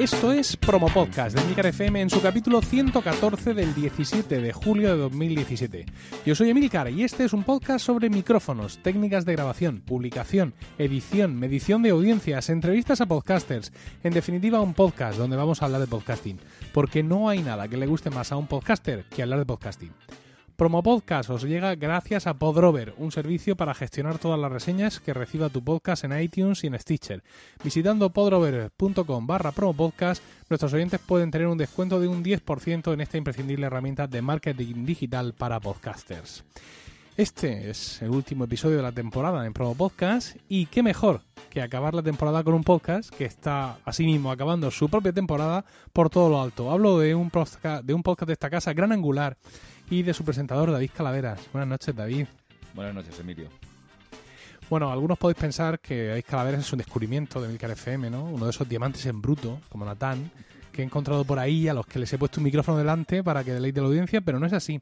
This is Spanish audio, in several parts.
Esto es Promo Podcast de Emilcar FM en su capítulo 114 del 17 de julio de 2017. Yo soy Emilcar y este es un podcast sobre micrófonos, técnicas de grabación, publicación, edición, medición de audiencias, entrevistas a podcasters. En definitiva, un podcast donde vamos a hablar de podcasting. Porque no hay nada que le guste más a un podcaster que hablar de podcasting. Promo Podcast os llega gracias a Podrover, un servicio para gestionar todas las reseñas que reciba tu podcast en iTunes y en Stitcher. Visitando podrover.com barra promopodcast, nuestros oyentes pueden tener un descuento de un 10% en esta imprescindible herramienta de marketing digital para podcasters. Este es el último episodio de la temporada en Promo Podcast y qué mejor que acabar la temporada con un podcast que está asimismo acabando su propia temporada por todo lo alto. Hablo de un podcast de, un podcast de esta casa, Gran Angular, y de su presentador David Calaveras. Buenas noches, David. Buenas noches, Emilio. Bueno, algunos podéis pensar que David Calaveras es un descubrimiento de Milcar FM, ¿no? Uno de esos diamantes en bruto, como Natán, que he encontrado por ahí a los que les he puesto un micrófono delante para que deleite la audiencia, pero no es así.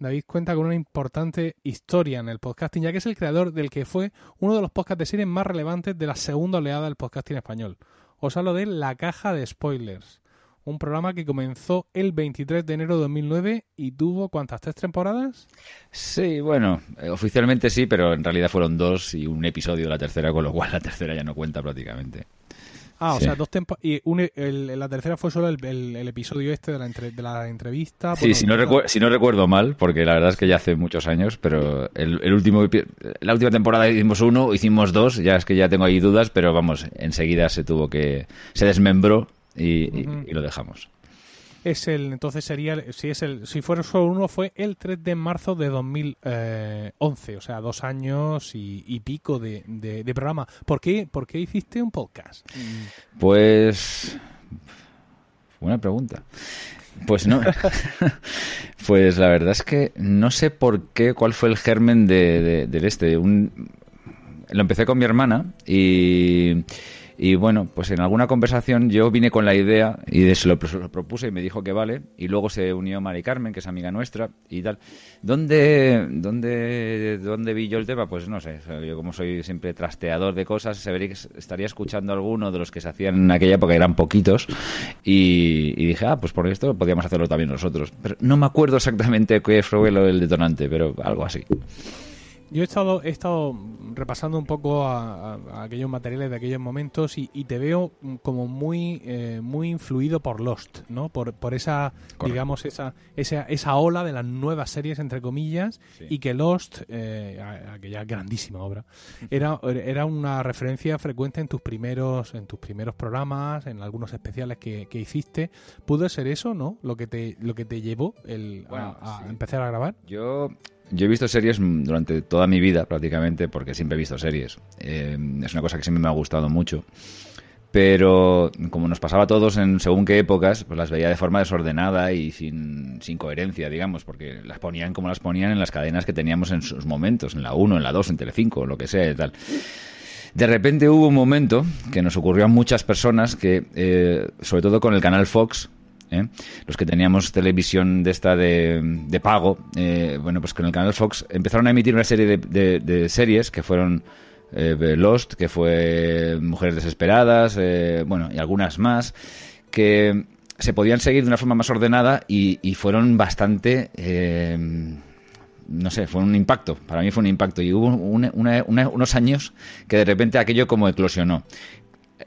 David cuenta con una importante historia en el podcasting, ya que es el creador del que fue uno de los podcasts de series más relevantes de la segunda oleada del podcasting español. Os hablo de La Caja de Spoilers, un programa que comenzó el 23 de enero de 2009 y tuvo ¿cuántas? ¿Tres temporadas? Sí, bueno, eh, oficialmente sí, pero en realidad fueron dos y un episodio de la tercera, con lo cual la tercera ya no cuenta prácticamente. Ah, o sea, dos temporadas. Y la tercera fue solo el, episodio este de la, de la entrevista. Sí, si, no si no recuerdo mal, porque la verdad es que ya hace muchos años, pero el, último la última temporada hicimos uno, hicimos dos, ya es que ya tengo ahí dudas, pero vamos, enseguida se tuvo que. se desmembró y, lo dejamos. Es el, entonces sería, si es el, si fuera solo uno, fue el 3 de marzo de 2011, o sea, dos años y, pico de, programa. ¿Por qué, ¿Por qué hiciste un podcast? Pues, buena pregunta. Pues no. pues la verdad es que no sé por qué, cuál fue el germen de, del este. Lo empecé con mi hermana y y bueno, pues en alguna conversación yo vine con la idea y se lo, propuse y me dijo que vale. Y luego se unió Mari Carmen, que es amiga nuestra y tal. ¿Dónde, dónde, dónde vi yo el tema? Pues no sé. Yo como soy siempre trasteador de cosas, estaría escuchando alguno de los que se hacían en aquella época, eran poquitos. Y, dije, ah, pues por esto podríamos hacerlo también nosotros. Pero no me acuerdo exactamente qué fue el detonante, pero algo así. Yo he estado, he estado repasando un poco a, aquellos materiales de aquellos momentos y, te veo como muy, eh, muy influido por Lost, ¿no? Por, por esa, digamos, esa, esa, esa ola de las nuevas series, entre comillas, y que Lost, eh, aquella grandísima obra, era, era una referencia frecuente en tus primeros, en tus primeros programas, en algunos especiales que, que hiciste. ¿Pudo ser eso, no? Lo que te, lo que te llevó el, a, a empezar a grabar. Yo yo he visto series durante toda mi vida, prácticamente, porque siempre he visto series. Eh, es una cosa que siempre me ha gustado mucho. Pero como nos pasaba a todos en según qué épocas, pues las veía de forma desordenada y sin, sin coherencia, digamos, porque las ponían como las ponían en las cadenas que teníamos en sus momentos, en la 1, en la 2, en Telecinco, lo que sea y tal. De repente hubo un momento que nos ocurrió a muchas personas que, eh, sobre todo con el canal Fox, ¿eh? los que teníamos televisión de esta de, pago, eh, bueno, pues con el canal Fox empezaron a emitir una serie de, series que fueron eh, Lost, que fue Mujeres Desesperadas, bueno, y algunas más, que se podían seguir de una forma más ordenada y, fueron bastante no sé, fue un impacto. Para mí fue un impacto. Y hubo unos años que de repente aquello como eclosionó.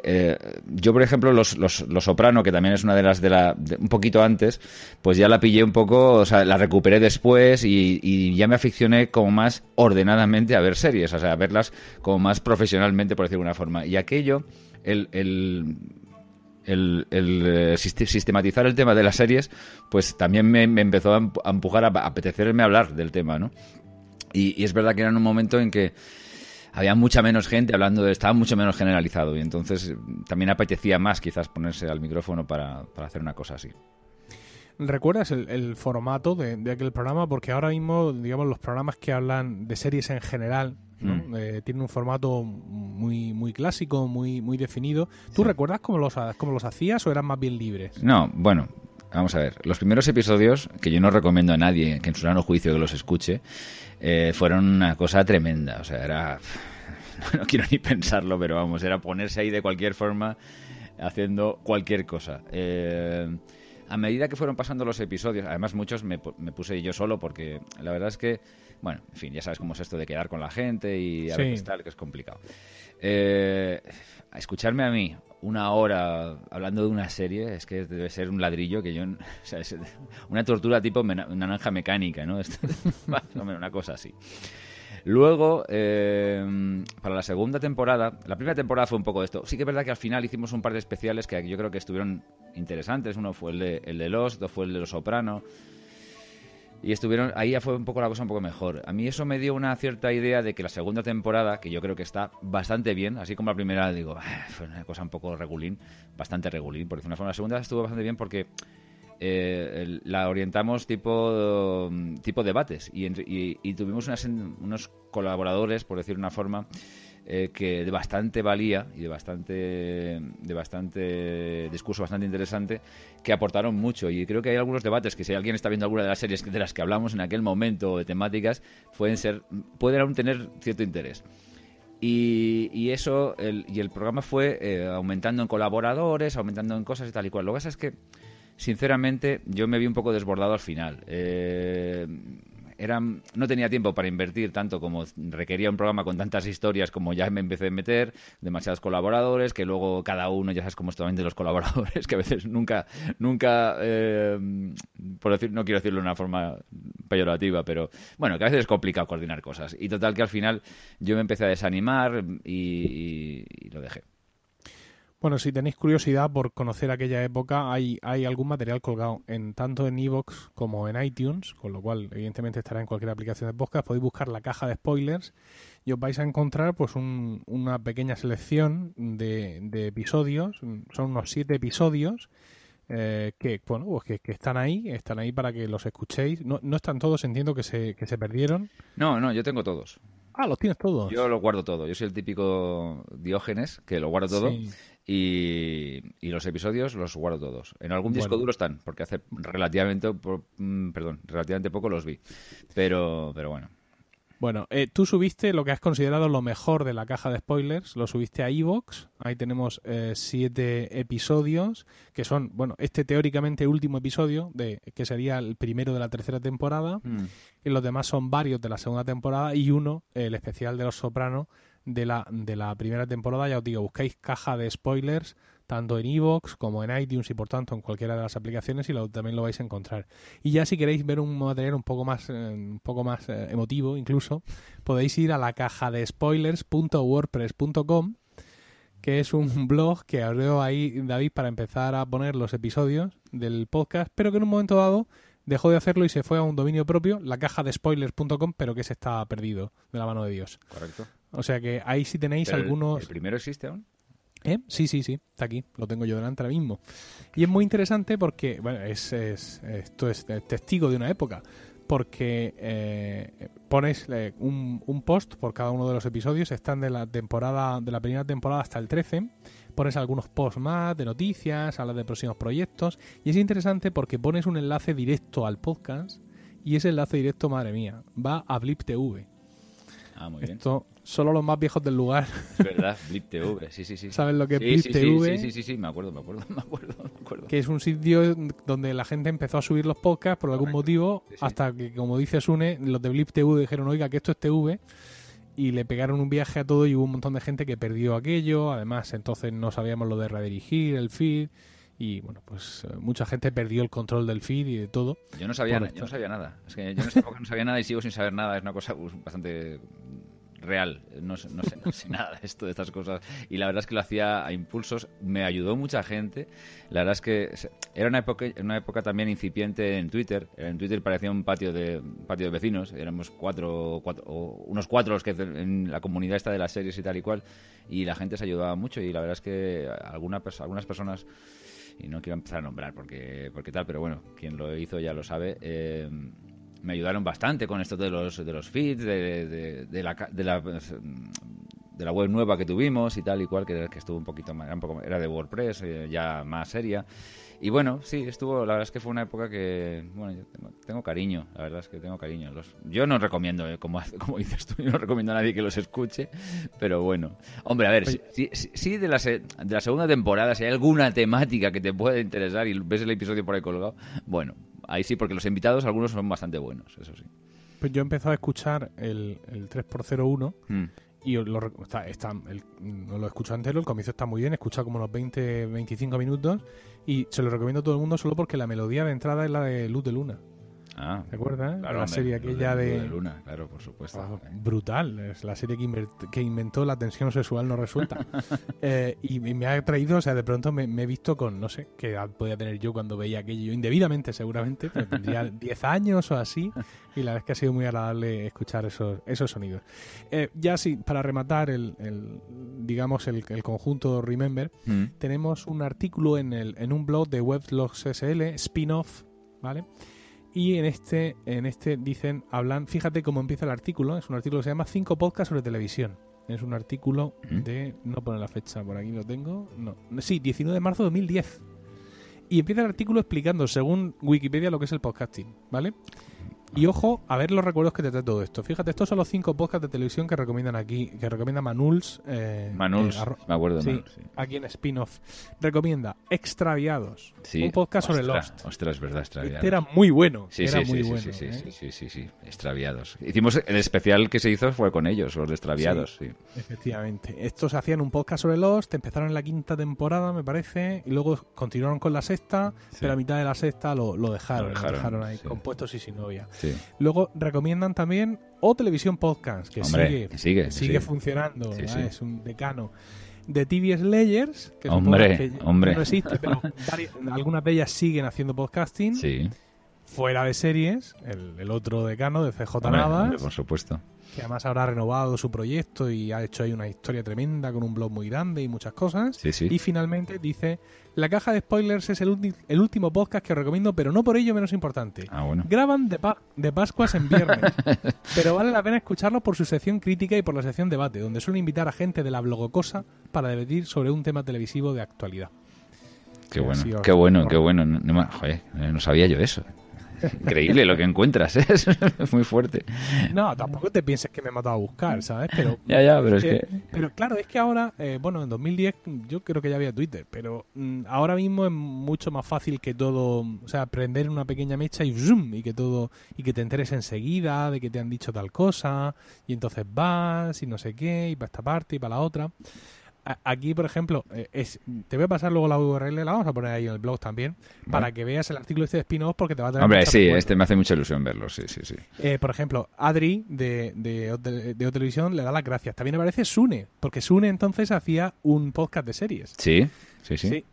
Eh, yo, por ejemplo, los, los, Soprano, que también es una de las de la. un poquito antes, pues ya la pillé un poco, o sea, la recuperé después y, ya me aficioné como más ordenadamente a ver series, o sea, a verlas como más profesionalmente, por decirlo de alguna forma. Y aquello, el, el el, eh, sistematizar el tema de las series, pues también me, empezó a empujar a, apetecerme hablar del tema, ¿no? y, es verdad que era en un momento en que había mucha menos gente hablando, de, estaba mucho menos generalizado y entonces también apetecía más quizás ponerse al micrófono para, hacer una cosa así. ¿Recuerdas el, formato de, aquel programa? Porque ahora mismo, digamos, los programas que hablan de series en general mm. eh, tienen un formato muy muy clásico, muy muy definido. ¿Tú recuerdas cómo los, cómo los hacías o eran más bien libres? No, bueno, vamos a ver. Los primeros episodios, que yo no recomiendo a nadie que en su sano juicio que los escuche, eh, fueron una cosa tremenda. O sea, era. No quiero ni pensarlo, pero vamos, era ponerse ahí de cualquier forma. haciendo cualquier cosa. Eh, a medida que fueron pasando los episodios, además muchos me, me, puse yo solo porque la verdad es que, bueno, en fin, ya sabes cómo es esto de quedar con la gente y a veces tal, que es complicado. Eh, escucharme a mí una hora hablando de una serie es que debe ser un ladrillo que yo, o una tortura tipo naranja mecánica, ¿no? una cosa así. Luego, eh, para la segunda temporada, la primera temporada fue un poco esto. Sí que es verdad que al final hicimos un par de especiales que yo creo que estuvieron interesantes. Uno fue el de, el de fue el de Los Soprano. Y estuvieron, ahí ya fue un poco la cosa un poco mejor. A mí eso me dio una cierta idea de que la segunda temporada, que yo creo que está bastante bien, así como la primera, digo, ah, fue una cosa un poco regulín, bastante regulín, por decir una forma. La segunda estuvo bastante bien porque eh, la orientamos tipo, tipo debates y, tuvimos unos colaboradores, por decir una forma, eh, que de bastante valía y de bastante, de bastante discurso bastante interesante que aportaron mucho. Y creo que hay algunos debates que si alguien está viendo alguna de las series de las que hablamos en aquel momento de temáticas pueden ser pueden aún tener cierto interés. Y, eso y el programa fue eh, aumentando en colaboradores aumentando en cosas y tal y cual. Lo que pasa es que sinceramente, yo me vi un poco desbordado al final. Eh, no tenía tiempo para invertir tanto como requería un programa con tantas historias como ya me empecé a meter, demasiados colaboradores, que luego cada uno, ya sabes cómo es de los colaboradores, que a veces nunca, nunca, eh, por decir, no quiero decirlo de una forma peyorativa, pero bueno, que a veces es complicado coordinar cosas. Y total que al final yo me empecé a desanimar y lo dejé. Bueno, si tenéis curiosidad por conocer aquella época, hay, hay algún material colgado en tanto en Evox como en iTunes, con lo cual evidentemente estará en cualquier aplicación de podcast. Podéis buscar la caja de spoilers y os vais a encontrar pues una pequeña selección de, episodios. Son unos siete episodios eh, que bueno pues que, están ahí, están ahí para que los escuchéis. No, no están todos, entiendo que se, que se perdieron. No, no, yo tengo todos. Ah, los tienes todos. Yo los guardo todo. Yo soy el típico Diógenes que lo guardo todo. Y, los episodios los guardo todos. En algún disco duro están, porque hace relativamente, mm, perdón, relativamente poco los vi. Pero, pero bueno. Bueno, eh, tú subiste lo que has considerado lo mejor de la caja de spoilers, lo subiste a Evox, ahí tenemos eh, siete episodios, que son, bueno, este teóricamente último episodio, de que sería el primero de la tercera temporada, mm. y los demás son varios de la segunda temporada, y uno, el especial de Los Sopranos, de la, de la primera temporada. Ya os digo, buscáis caja de spoilers tanto en iVoox como en iTunes y por tanto en cualquiera de las aplicaciones y lo, también lo vais a encontrar. Y ya si queréis ver un material un poco más, eh, un poco más eh, emotivo incluso, podéis ir a la caja de spoilers.wordpress.com que es un blog que abrió ahí David para empezar a poner los episodios del podcast, pero que en un momento dado dejó de hacerlo y se fue a un dominio propio, la caja de spoilers.com, pero que se está perdido de la mano de Dios. Correcto. O sea que ahí sí tenéis algunos... ¿El primero existe aún? ¿Eh? Sí, sí, sí, está aquí, lo tengo yo delante ahora mismo. Y es muy interesante porque, bueno, es, esto es testigo de una época, porque eh, pones eh, un, un, post por cada uno de los episodios, están de la temporada, de la primera temporada hasta el 13, pones algunos posts más de noticias, hablas de próximos proyectos, y es interesante porque pones un enlace directo al podcast, y ese enlace directo, madre mía, va a Blip TV. Ah, muy bien. Solo los más viejos del lugar. Es verdad, Blip TV, sí, sí, sí. ¿Sabes lo que es Blip TV? Sí, sí, sí, sí, me acuerdo, me acuerdo, me acuerdo, me acuerdo. Que es un sitio donde la gente empezó a subir los podcasts por algún motivo, hasta que, como dice Sune, los de Blip TV dijeron, oiga, que esto es TV, y le pegaron un viaje a todo y hubo un montón de gente que perdió aquello, además entonces no sabíamos lo de redirigir el feed y bueno, pues eh, mucha gente perdió el control del feed y de todo. Yo no sabía, yo no sabía nada. Es que yo en no sabía nada y sigo sin saber nada. Es una cosa pues, bastante real. No, sé, no, nada de esto, de estas cosas. Y la verdad es que lo hacía a impulsos. Me ayudó mucha gente. La verdad es que era una época, una época también incipiente en Twitter. En Twitter parecía un patio de patio de vecinos. Éramos cuatro unos cuatro los que en la comunidad esta de las series y tal y cual. Y la gente se ayudaba mucho. Y la verdad es que alguna, algunas personas y no quiero empezar a nombrar porque, porque tal, pero bueno, quien lo hizo ya lo sabe. Eh, me ayudaron bastante con esto de los, de los feeds, de, de, la, de, de la web nueva que tuvimos y tal y cual, que, era- que estuvo un poquito más, era, un poco- era de WordPress, eh, ya más seria. Y bueno, sí, estuvo, la verdad es que fue una época que, bueno, yo tengo, tengo cariño, la verdad es que tengo cariño. Los, yo no recomiendo, eh, como, como dices tú, yo no recomiendo a nadie que los escuche, pero bueno. Hombre, a ver, Oye. de, la se- de la segunda temporada, si hay alguna temática que te pueda interesar y ves el episodio por ahí colgado, bueno, ahí sí, porque los invitados algunos son bastante buenos, eso sí. Pues yo he empezado a escuchar el, el 3x01 Mm. y lo, está, está- el- lo escucho entero, el comienzo está muy bien, he escuchado como unos 20, 25 minutos y se lo recomiendo a todo el mundo solo porque la melodía de entrada es la de Luz de Luna. Ah, ¿Te acuerdas? claro, la serie aquella lo de... Luna, claro, por supuesto. Ah, brutal, es la serie que, que inventó la tensión sexual no resuelta. Eh, y, y me ha traído, o sea, de pronto me, me he visto con, no sé, qué edad podía tener yo cuando veía aquello, yo indebidamente seguramente, pero tendría 10 años o así, y la verdad es que ha sido muy agradable escuchar esos, esos sonidos. Eh, ya sí, para rematar el, el, digamos, el, el conjunto Remember, Mm. tenemos un artículo en, el, en un blog de Weblogs SL, spin-off, ¿vale? Y en este, en este dicen, hablan, fíjate cómo empieza el artículo, es un artículo que se llama Cinco podcasts sobre televisión. Es un artículo de, no pone la fecha, por aquí lo tengo, no, sí, 19 de marzo de 2010. Y empieza el artículo explicando, según Wikipedia, lo que es el podcasting, ¿vale? Y ojo, a ver los recuerdos que te trae todo esto. Fíjate, estos son los cinco podcasts de televisión que recomiendan aquí, que recomienda Manuls. eh, Manuls, eh, me acuerdo sí, Manuls, sí. aquí en spin-off. Recomienda Extraviados, Sí. un podcast sobre Lost. Ostras, es verdad, extraviados. Este era muy bueno. Sí, era sí, muy sí, bueno. sí, sí, ¿eh? sí, sí, sí, sí, extraviados. Hicimos el especial que se hizo fue con ellos, los de extraviados, sí. Efectivamente. Estos hacían un podcast sobre Lost, empezaron en la quinta temporada, me parece, y luego continuaron con la sexta, pero a mitad de la sexta lo, lo dejaron, Lo lo dejaron, dejaron, ahí, compuestos y sin novia. Sí. Luego recomiendan también O Televisión Podcast, que Hombre, sigue, que sigue, que sigue funcionando, Sí, ¿verdad? sí. es un decano. De TV Slayers, que Hombre, que hombre. no existe, pero varias- algunas de ellas siguen haciendo podcasting. Sí. Fuera de series, el, el otro decano de CJ Hombre, Navas, por supuesto. que además habrá renovado su proyecto y ha hecho ahí una historia tremenda con un blog muy grande y muchas cosas. Sí, sí. Y finalmente dice, la caja de spoilers es el, el último podcast que os recomiendo, pero no por ello menos importante. Ah, bueno. Graban de, pa- de Pascuas en viernes, pero vale la pena escucharlo por su sección crítica y por la sección debate, donde suelen invitar a gente de la blogocosa para debatir sobre un tema televisivo de actualidad. Qué bueno, qué bueno, qué bueno. No, no me- joder, no sabía yo eso. Increíble lo que encuentras, ¿eh? es muy fuerte. No, tampoco te pienses que me he matado a buscar, ¿sabes? Pero Ya, ya, pero es Eh, que... Pero claro, es que ahora, eh, bueno, en 2010 yo creo que ya había Twitter, pero mm, ahora mismo es mucho más fácil que todo, o sea, prender una pequeña mecha y zoom, y que todo, y que te enteres enseguida de que te han dicho tal cosa, y entonces vas y no sé qué, y para esta parte y para la otra. Aquí, por ejemplo, eh, es, te voy a pasar luego la URL, la vamos a poner ahí en el blog también, para que veas el artículo este de spin-off porque te va a traer Hombre, sí, este me hace mucha ilusión verlo, sí, sí, sí. Eh, por ejemplo, Adri de, de, de Otelevisión le da las gracias. También aparece Sune, porque Sune entonces hacía un podcast de series. Sí, sí, sí.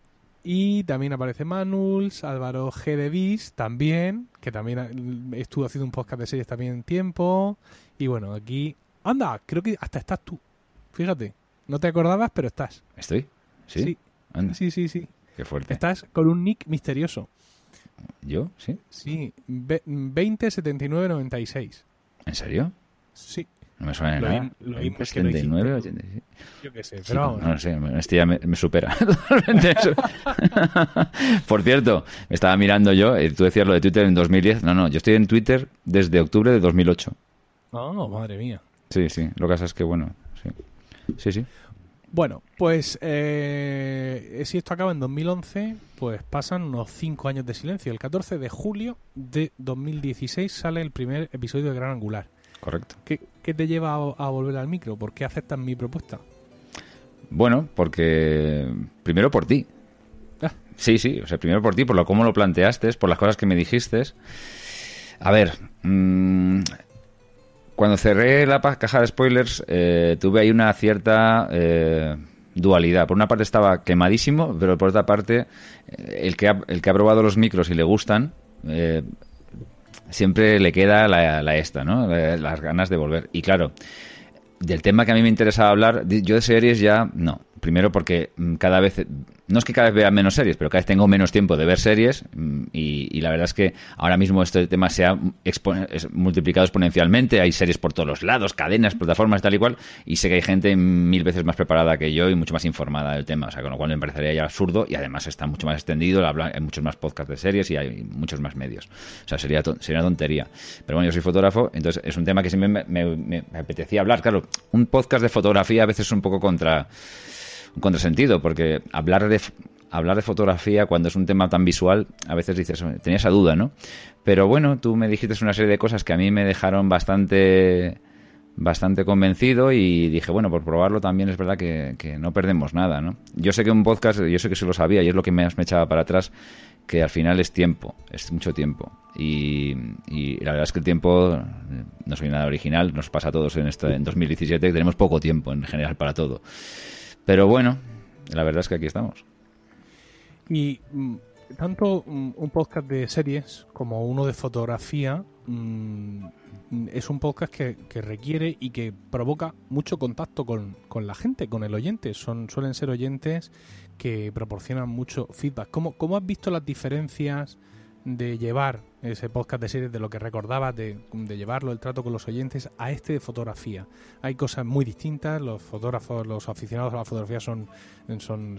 Y también aparece Manuls, Álvaro G. de Vis también, que también estuvo haciendo un podcast de series también en tiempo. Y bueno, aquí... Anda, creo que hasta estás tú. Fíjate, no te acordabas, pero estás. ¿Estoy? Sí. Sí, Anda, sí, sí. sí. Qué fuerte. Estás con un nick misterioso. ¿Yo? ¿Sí? Sí, ve- 207996. ¿En serio? Sí, No me suena Lo nada. lo que lo 79, hiciste. 86. yo qué sé, Sí, pero vamos. no lo sé, este ya me, me supera totalmente eso. Por cierto, me estaba mirando yo, eh, tú decías lo de Twitter en 2010. No, no, yo estoy en Twitter desde octubre de 2008. Oh, madre mía. Sí, sí, lo que pasa es que, bueno, sí. Sí, sí. Bueno, pues eh, si esto acaba en 2011, pues pasan unos 5 años de silencio. El 14 de julio de 2016 sale el primer episodio de Gran Angular. Correcto. ¿Qué, qué te lleva a, a volver al micro? ¿Por qué aceptas mi propuesta? Bueno, porque primero por ti. Ah. Sí, sí, o sea, primero por ti, por lo cómo lo planteaste, por las cosas que me dijiste. A ver, mm, cuando cerré la caja de spoilers, eh, tuve ahí una cierta eh, dualidad. Por una parte estaba quemadísimo, pero por otra parte, eh, el que ha, el que ha probado los micros y le gustan, eh, siempre le queda la, la esta, ¿no? Las ganas de volver. Y claro, del tema que a mí me interesaba hablar, yo de series ya no. Primero porque mm, cada vez no es que cada vez vea menos series, pero cada vez tengo menos tiempo de ver series mm, y, la verdad es que ahora mismo este tema se ha multiplicado exponencialmente, hay series por todos los lados, cadenas, plataformas, tal y cual, y sé que hay gente mil veces más preparada que yo y mucho más informada del tema, o sea, con lo cual me parecería ya absurdo y además está mucho más extendido, hay muchos más podcasts de series y hay muchos más medios, o sea, sería, sería una tontería. Pero bueno, yo soy fotógrafo, entonces es un tema que siempre me, me apetecía hablar, claro, un podcast de fotografía a veces es un poco contra un contrasentido, porque hablar de hablar de fotografía cuando es un tema tan visual, a veces dices, tenía esa duda, ¿no? Pero bueno, tú me dijiste una serie de cosas que a mí me dejaron bastante bastante convencido y dije, bueno, por probarlo también es verdad que, no perdemos nada, ¿no? Yo sé que un podcast, yo sé que se lo sabía y es lo que me, echaba para atrás, que al final es tiempo, es mucho tiempo. Y, la verdad es que el tiempo, no soy nada original, nos pasa a todos en, este, en 2017, que tenemos poco tiempo en general para todo. Pero bueno, la verdad es que aquí estamos. Y mm, tanto mm, un podcast de series como uno de fotografía mm, es un podcast que, requiere y que provoca mucho contacto con, la gente, con el oyente. Son, suelen ser oyentes que proporcionan mucho feedback. ¿Cómo, cómo has visto las diferencias de llevar ese podcast de series, de lo que recordabas, de, llevarlo, el trato con los oyentes, a este de fotografía. Hay cosas muy distintas, los fotógrafos, los aficionados a la fotografía son, son,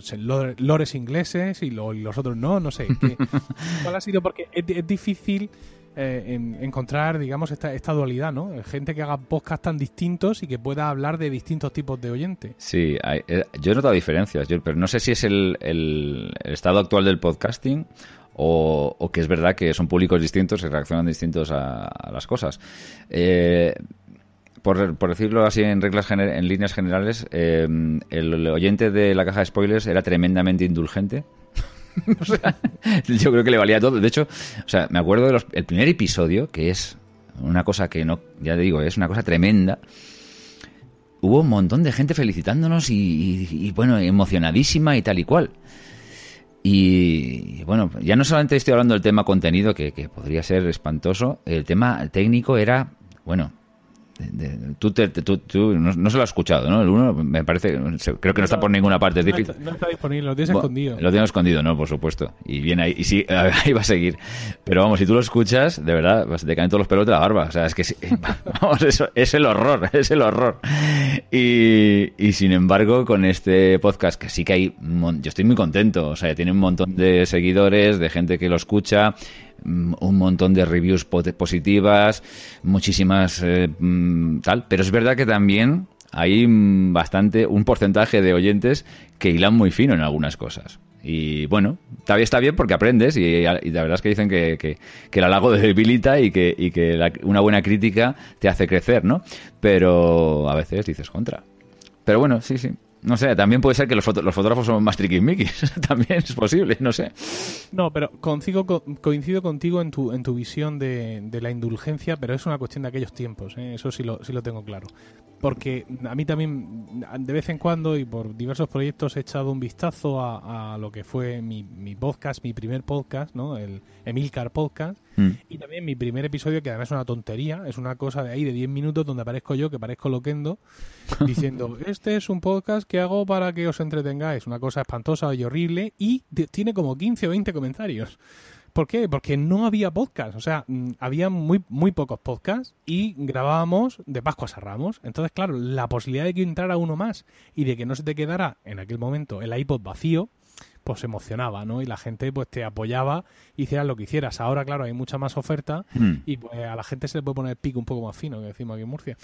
lores ingleses y, los otros no, no sé. ¿Cuál ha sido? Porque es, difícil eh, encontrar, digamos, esta, esta dualidad, ¿no? Gente que haga podcasts tan distintos y que pueda hablar de distintos tipos de oyentes. Sí, eh, yo he notado diferencias, pero no sé si es el, el estado actual del podcasting o, que es verdad que son públicos distintos y reaccionan distintos a, las cosas. Eh, por, decirlo así en reglas en líneas generales, eh, el, oyente de la caja de spoilers era tremendamente indulgente. yo creo que le valía todo. De hecho, o sea, me acuerdo del primer episodio, que es una cosa que no, ya te digo, es una cosa tremenda. Hubo un montón de gente felicitándonos y bueno, emocionadísima y tal y cual. Y bueno, ya no solamente estoy hablando del tema contenido, que, que podría ser espantoso, el tema técnico era, bueno, tú, tú, no, se lo has escuchado, ¿no? El uno me parece, creo que no, está por ninguna parte. no, está, disponible, lo tienes escondido. Lo tienes escondido, no, por supuesto. Y viene ahí, y sí, ahí va a seguir. Pero vamos, si tú lo escuchas, de verdad, te caen todos los pelos de la barba. O sea, es que, vamos, eso es el horror, es el horror. Y, sin embargo, con este podcast, que sí que hay, yo estoy muy contento. O sea, tiene un montón de seguidores, de gente que lo escucha. Mm, un montón de reviews positivas, muchísimas eh, mm, tal, pero es verdad que también hay mm, bastante, un porcentaje de oyentes que hilan muy fino en algunas cosas. Y bueno, todavía está bien porque aprendes y, la verdad es que dicen que, que, el halago debilita y que, y que una buena crítica te hace crecer, ¿no? Pero a veces dices contra. Pero bueno, sí, sí. No sé, también puede ser que los, los fotógrafos son más triquismiquis. también es posible, no sé. No, pero coincido, coincido contigo en tu, en tu visión de, de la indulgencia, pero es una cuestión de aquellos tiempos. ¿eh? Eso sí lo, sí lo tengo claro porque a mí también de vez en cuando y por diversos proyectos he echado un vistazo a, lo que fue mi, mi, podcast, mi primer podcast, ¿no? El Emilcar Podcast, mm. y también mi primer episodio, que además es una tontería, es una cosa de ahí de 10 minutos donde aparezco yo, que parezco loquendo, diciendo, este es un podcast que hago para que os entretengáis, una cosa espantosa y horrible, y tiene como 15 o 20 comentarios. ¿Por qué? Porque no había podcast, o sea, mm, había muy, muy pocos podcasts y grabábamos de Pascuas a Ramos. Entonces, claro, la posibilidad de que entrara uno más y de que no se te quedara en aquel momento el iPod vacío, pues emocionaba, ¿no? Y la gente pues te apoyaba y hiciera lo que hicieras. Ahora, claro, hay mucha más oferta hmm. y pues a la gente se le puede poner el pico un poco más fino, que decimos aquí en Murcia.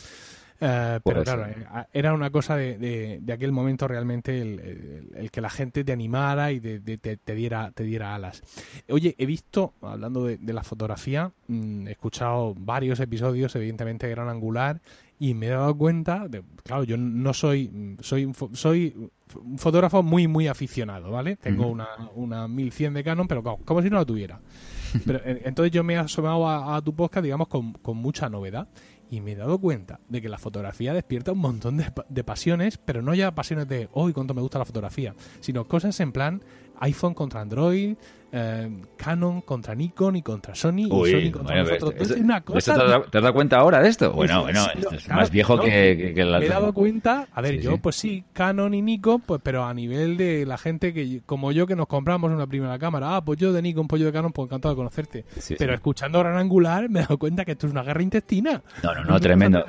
Eh, pero claro, eh, era una cosa de, de, aquel momento realmente el, que la gente te animara y te, diera, te diera alas. Oye, he visto, hablando de, la fotografía, mm, he escuchado varios episodios, evidentemente gran angular, y me he dado cuenta, de, claro, yo no soy, soy, soy un fotógrafo muy, muy aficionado, ¿vale? Tengo una, una 1100 de Canon, pero como, si no la tuviera. Pero, entonces yo me he asomado a, tu podcast, digamos, con, con mucha novedad y me he dado cuenta de que la fotografía despierta un montón de, pasiones, pero no ya pasiones de, hoy cuánto me gusta la fotografía, sino cosas en plan, iPhone contra Android, eh, Canon contra Nikon y contra Sony Uy, y Sony contra bueno, nosotros. esto- Entonces, una ¿esto cosa- te, te has dado cuenta ahora de esto? Bueno, bueno, sí, esto no, es claro, más viejo no, que, que- que la... Me he dado cuenta, a ver, Sí, yo sí. pues sí, Canon y Nikon, pues pero a nivel de la gente que como yo que nos compramos una primera cámara, ah, pues yo de Nikon, pues yo de Canon, pues encantado de conocerte. Pero escuchando Gran Angular me he dado cuenta que esto es una guerra intestina. No, no, no, tremendo.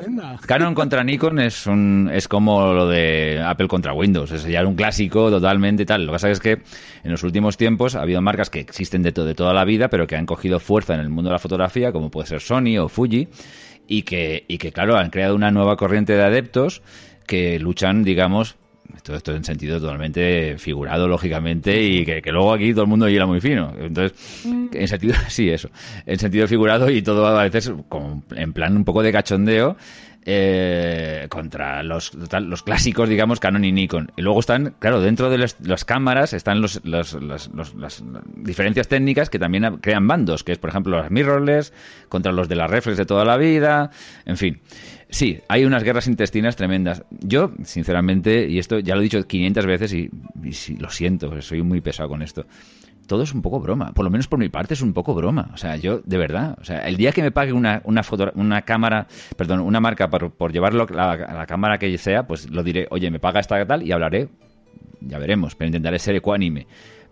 Canon contra Nikon es un es como lo de Apple contra Windows, es ya un clásico totalmente tal. Lo que pasa es que en los últimos tiempos ha habido marcas que existen de, to- de toda la vida, pero que han cogido fuerza en el mundo de la fotografía, como puede ser Sony o Fuji, y que, y que claro, han creado una nueva corriente de adeptos que luchan, digamos, todo esto en sentido totalmente figurado, lógicamente, y que, que luego aquí todo el mundo hiela muy fino. Entonces, en sentido, sí, eso, en sentido figurado y todo a veces como en plan un poco de cachondeo, eh, contra los, los clásicos, digamos, Canon y Nikon. Y luego están, claro, dentro de las, las cámaras están los, los- los- las diferencias técnicas que también crean bandos, que es, por ejemplo, las mirrorless contra los de las reflex de toda la vida, en fin. Sí, hay unas guerras intestinas tremendas. Yo, sinceramente, y esto ya lo he dicho 500 veces y, lo siento, soy muy pesado con esto todo es un poco broma. Por lo menos por mi parte es un poco broma. O sea, yo, de verdad, o sea, el día que me pague una, una, cámara, perdón, una marca por, por llevarlo a la, cámara que sea, pues lo diré, oye, me paga esta tal y hablaré. Ya veremos, pero intentaré ser ecuánime.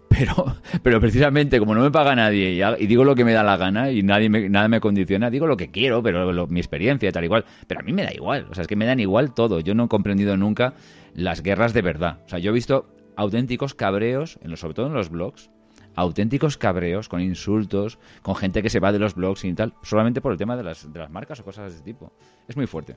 Pero, pero precisamente como no me paga nadie y, digo lo que me da la gana y nadie me, nada me condiciona, digo lo que quiero, pero mi experiencia y tal igual. Pero a mí me da igual, o sea, es que me dan igual todo. Yo no he comprendido nunca las guerras de verdad. O sea, yo he visto auténticos cabreos, en los, sobre todo en los blogs, auténticos cabreos con insultos, con gente que se va de los blogs y tal, solamente por el tema de las, de las marcas o cosas de ese tipo. Es muy fuerte.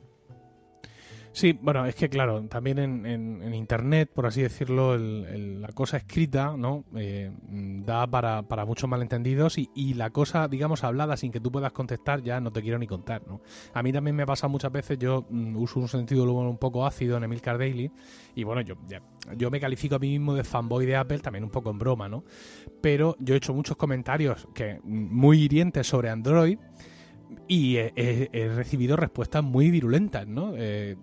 Sí, bueno, es que claro, también en, en- Internet, por así decirlo, el- la cosa escrita, ¿no? Eh, mm, da para, para muchos malentendidos y, y la cosa, digamos, hablada sin que tú puedas contestar, ya no te quiero ni contar, ¿no? A mí también me pasa muchas veces, yo mm, uso un sentido un poco ácido en Emilcar Daily y bueno, yo, ya- yo me califico a mí mismo de fanboy de Apple, también un poco en broma, ¿no? Pero yo he hecho muchos comentarios que mm, muy hirientes sobre Android y he, recibido respuestas muy virulentas, ¿no? Eh,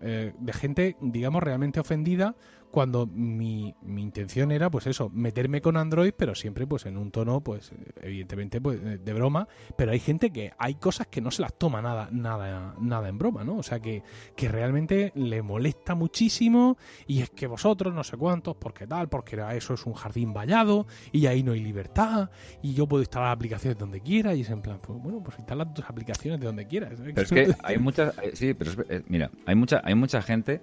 eh, de gente, digamos, realmente ofendida cuando mi, mi intención era, pues eso, meterme con Android, pero siempre pues en un tono, pues evidentemente pues eh, de broma, pero hay gente que hay cosas que no se las toma nada, nada, nada en broma, ¿no? O sea que, que realmente le molesta muchísimo y es que vosotros no sé cuántos, porque tal, porque eso es un jardín vallado y ahí no hay libertad y yo puedo instalar aplicaciones donde quiera y es en plan, pues bueno, pues instala tus aplicaciones de donde quieras. Pero es que hay muchas, eh, sí, pero es- eh, mira, hay mucha, hay mucha gente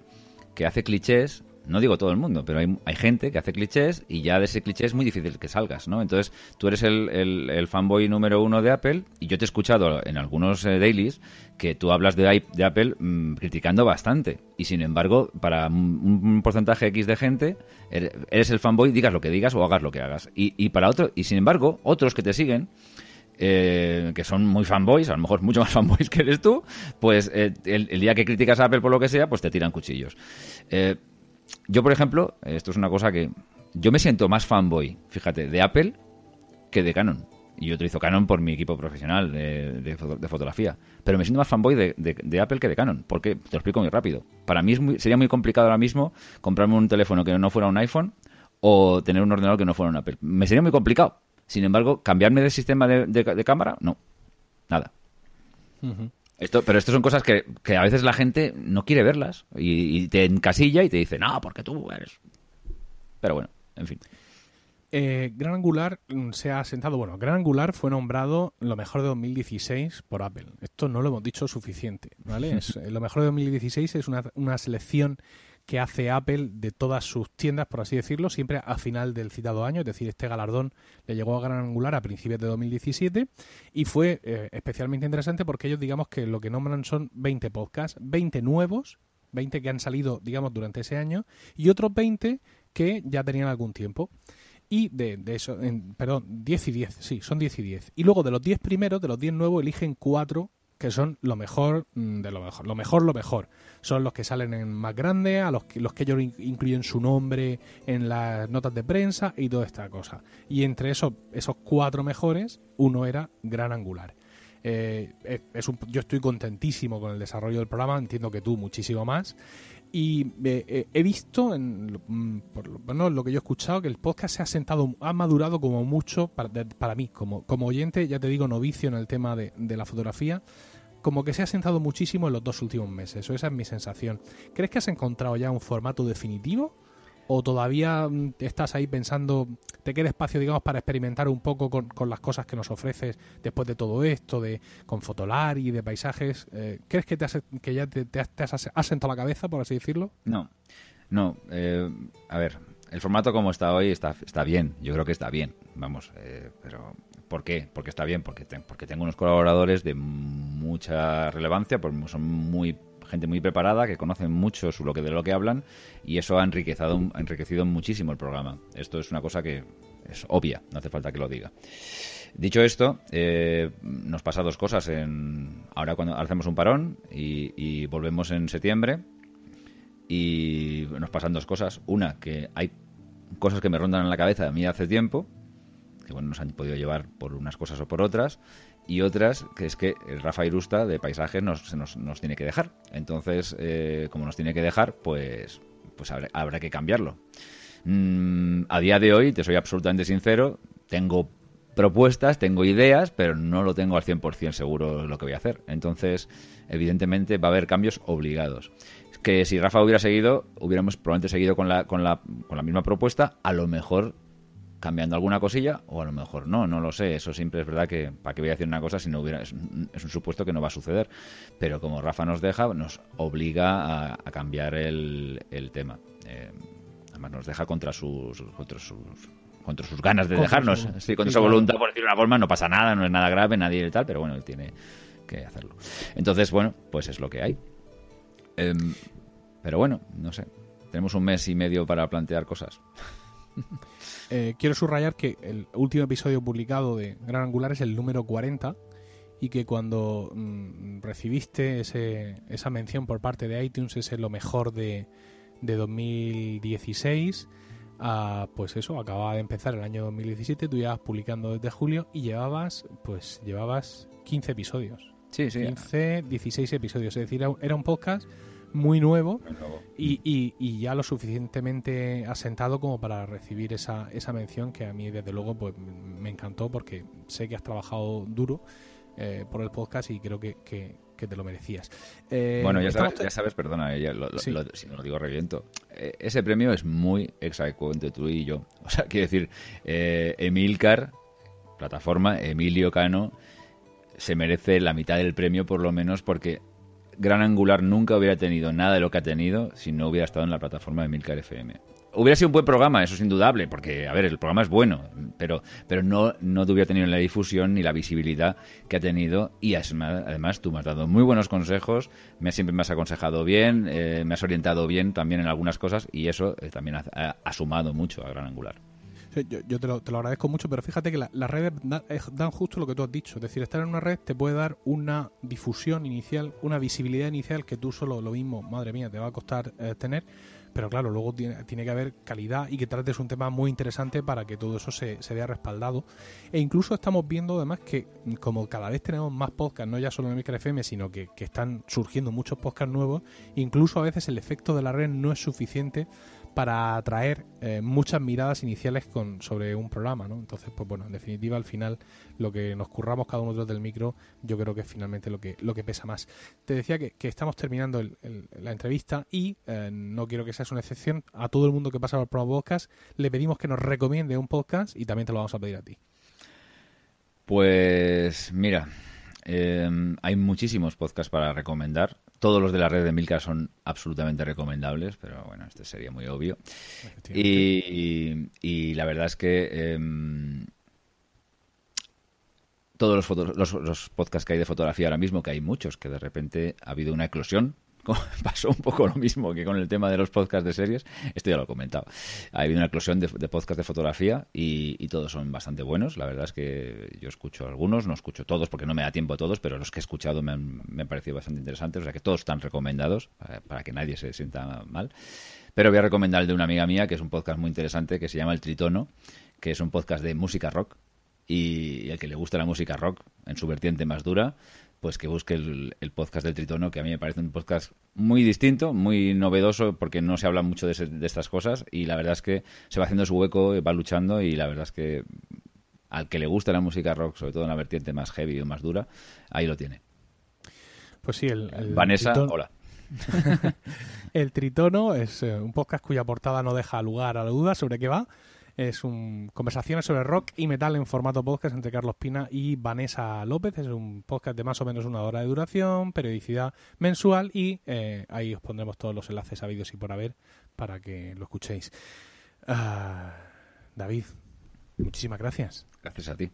que hace clichés, no digo todo el mundo, pero hay, hay gente que hace clichés y ya de ese cliché es muy difícil que salgas, ¿no? Entonces, tú eres el, el- fanboy número uno de Apple y yo te he escuchado en algunos eh, dailies que tú hablas de, de Apple mm, criticando bastante y sin embargo, para un, porcentaje X de gente, eres, el fanboy, digas lo que digas o hagas lo que hagas. Y, y para otro, y sin embargo, otros que te siguen eh, que son muy fanboys, a lo mejor mucho más fanboys que eres tú, pues eh, el, el día que criticas a Apple por lo que sea, pues te tiran cuchillos. Eh, yo, por ejemplo, esto es una cosa que yo me siento más fanboy, fíjate, de Apple que de Canon. Y yo utilizo Canon por mi equipo profesional de, de foto- de fotografía. Pero me siento más fanboy de, Apple que de Canon. Porque te lo explico muy rápido. Para mí es muy- sería muy complicado ahora mismo comprarme un teléfono que no fuera un iPhone o tener un ordenador que no fuera un Apple. Me sería muy complicado. Sin embargo, cambiarme de sistema de, cámara, no. Nada. Esto, pero esto son cosas que, que a veces la gente no quiere verlas y, y te encasilla y te dice, no, porque tú eres. Pero bueno, en fin. Eh, Gran Angular mm, se ha sentado, bueno, Gran Angular fue nombrado lo mejor de 2016 por Apple. Esto no lo hemos dicho suficiente, ¿vale? Es- eh, lo mejor de 2016 es una, una selección que hace Apple de todas sus tiendas, por así decirlo, siempre a final del citado año, es decir, este galardón le llegó a Gran Angular a principios de 2017 y fue eh, especialmente interesante porque ellos digamos que lo que nombran son 20 podcasts, 20 nuevos, 20 que han salido, digamos, durante ese año y otros 20 que ya tenían algún tiempo. Y de, de eso, en- perdón, 10 y 10, sí, son 10 y 10. Y luego de los 10 primeros, de los 10 nuevos, eligen 4 que son lo mejor mm, de lo mejor. Lo mejor, lo mejor. Son los que salen en más grande, a los que, los que ellos in- incluyen su nombre en las notas de prensa y toda esta cosa. Y entre esos, esos cuatro mejores, uno era Gran Angular. Eh, yo estoy contentísimo con el desarrollo del programa, entiendo que tú muchísimo más. Y eh, he visto, en, mm, por bueno, lo que yo he escuchado, que el podcast se ha sentado, ha madurado como mucho para, para mí, como, como oyente, ya te digo, novicio en el tema de, de la fotografía como que se ha sentado muchísimo en los dos últimos meses, o esa es mi sensación. ¿Crees que has encontrado ya un formato definitivo? ¿O todavía mm, estás ahí pensando, te queda espacio, digamos, para experimentar un poco con, las cosas que nos ofreces después de todo esto, de con Fotolar y de paisajes? Eh, ¿Crees que, te que ya te, has, sentado la cabeza, por así decirlo? No, no. Eh, a ver, el formato como está hoy está, está bien, yo creo que está bien, vamos, eh, pero ¿por qué? Porque está bien, porque, porque tengo unos colaboradores de mucha relevancia, porque son muy gente muy preparada, que conocen mucho lo que, de lo que hablan, y eso ha enriquecido, ha enriquecido muchísimo el programa. Esto es una cosa que es obvia, no hace falta que lo diga. Dicho esto, eh, nos pasa dos cosas. En, ahora cuando hacemos un parón y, volvemos en septiembre, y nos pasan dos cosas. Una, que hay cosas que me rondan en la cabeza a mí hace tiempo, bueno, nos han podido llevar por unas cosas o por otras, y otras que es que el Rafa Irusta de paisajes nos, nos, tiene que dejar. Entonces, eh, como nos tiene que dejar, pues, pues habrá, que cambiarlo. Mm, a día de hoy, te soy absolutamente sincero, tengo propuestas, tengo ideas, pero no lo tengo al 100% seguro lo que voy a hacer. Entonces, evidentemente va a haber cambios obligados. Que si Rafa hubiera seguido, hubiéramos probablemente seguido con la, con la, con la misma propuesta, a lo mejor cambiando alguna cosilla o a lo mejor no, no lo sé. Eso siempre es verdad que, ¿para qué voy a decir una cosa si no hubiera? Es, un supuesto que no va a suceder. Pero como Rafa nos deja, nos obliga a, cambiar el, tema. Eh, además, nos deja contra sus, contra sus contra sus ganas de dejarnos. sí, contra su voluntad, por decirlo de una forma, no pasa nada, no es nada grave, nadie y tal, pero bueno, él tiene que hacerlo. Entonces, bueno, pues es lo que hay. Em, pero bueno, no sé. Tenemos un mes y medio para plantear cosas. Eh, quiero subrayar que el último episodio publicado de Gran Angular es el número 40 y que cuando mm, recibiste ese, esa mención por parte de iTunes, es lo mejor de, de 2016, ah, pues eso, acababa de empezar el año 2017, tú ibas publicando desde julio y llevabas, pues llevabas 15 episodios. Sí, sí. 15, 16 episodios, es decir, era un podcast muy nuevo y, y, ya lo suficientemente asentado como para recibir esa, esa mención que a mí desde luego pues me encantó porque sé que has trabajado duro eh, por el podcast y creo que, te lo merecías. Eh, bueno, ya sabes, ya sabes, perdona, si no lo digo reviento. Eh, ese premio es muy exacto entre tú y yo. O sea, quiero decir, Emilcar, plataforma, Emilio Cano, se merece la mitad del premio por lo menos porque Gran Angular nunca hubiera tenido nada de lo que ha tenido si no hubiera estado en la plataforma de Milcar FM. Hubiera sido un buen programa, eso es indudable, porque, a ver, el programa es bueno, pero, pero no, no hubiera tenido la difusión ni la visibilidad que ha tenido. Y además, tú me has dado muy buenos consejos, me, siempre me has aconsejado bien, eh, me has orientado bien también en algunas cosas, y eso eh, también ha sumado mucho a Gran Angular yo, te, lo, agradezco mucho, pero fíjate que las redes dan, justo lo que tú has dicho. Es decir, estar en una red te puede dar una difusión inicial, una visibilidad inicial que tú solo lo mismo, madre mía, te va a costar eh, tener. Pero claro, luego tiene, que haber calidad y que trates un tema muy interesante para que todo eso se, vea respaldado. E incluso estamos viendo además que como cada vez tenemos más podcasts, no ya solo en Micro FM, sino que, que están surgiendo muchos podcasts nuevos, incluso a veces el efecto de la red no es suficiente para atraer eh, muchas miradas iniciales con, sobre un programa, ¿no? Entonces, pues bueno, en definitiva, al final, lo que nos curramos cada uno del micro, yo creo que es finalmente lo que, lo que pesa más. Te decía que, estamos terminando la entrevista y eh, no quiero que seas una excepción. A todo el mundo que pasa por el programa podcast, le pedimos que nos recomiende un podcast y también te lo vamos a pedir a ti. Pues mira, eh, hay muchísimos podcasts para recomendar. Todos los de la red de Milka son absolutamente recomendables, pero bueno, este sería muy obvio. Y, la verdad es que em, todos los, los, los, podcasts que hay de fotografía ahora mismo, que hay muchos, que de repente ha habido una eclosión pasó un poco lo mismo que con el tema de los podcasts de series. Esto ya lo he comentado. Ha habido una eclosión de, podcasts de fotografía y, todos son bastante buenos. La verdad es que yo escucho algunos, no escucho todos porque no me da tiempo a todos, pero los que he escuchado me han, me parecido bastante interesantes. O sea que todos están recomendados para, que nadie se sienta mal. Pero voy a recomendar el de una amiga mía, que es un podcast muy interesante, que se llama El Tritono, que es un podcast de música rock y, el que le guste la música rock en su vertiente más dura, pues que busque el, podcast del Tritono, que a mí me parece un podcast muy distinto, muy novedoso, porque no se habla mucho de, de, estas cosas y la verdad es que se va haciendo su hueco, va luchando y la verdad es que al que le gusta la música rock, sobre todo en la vertiente más heavy o más dura, ahí lo tiene. Pues sí, el, Vanessa, hola. el Tritono es eh, un podcast cuya portada no deja lugar a la duda sobre qué va. Es un conversaciones sobre rock y metal en formato podcast entre Carlos Pina y Vanessa López. Es un podcast de más o menos una hora de duración, periodicidad mensual y eh, ahí os pondremos todos los enlaces a vídeos y por haber para que lo escuchéis. Ah, David, muchísimas gracias. Gracias a ti.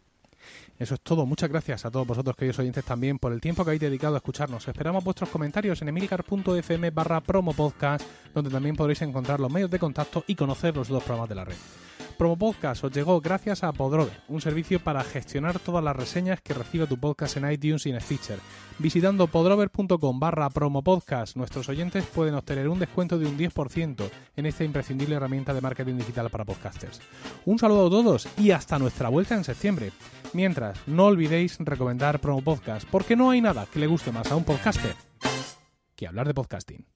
Eso es todo. Muchas gracias a todos vosotros, queridos oyentes, también por el tiempo que habéis dedicado a escucharnos. Esperamos vuestros comentarios en emilcar.fm barra promo podcast, donde también podréis encontrar los medios de contacto y conocer los dos programas de la red. Promo Podcast os llegó gracias a Podrover, un servicio para gestionar todas las reseñas que recibe tu podcast en iTunes y en Stitcher. Visitando podrover.com barra promopodcast, nuestros oyentes pueden obtener un descuento de un 10% en esta imprescindible herramienta de marketing digital para podcasters. Un saludo a todos y hasta nuestra vuelta en septiembre. Mientras, no olvidéis recomendar Promo Podcast, porque no hay nada que le guste más a un podcaster que hablar de podcasting.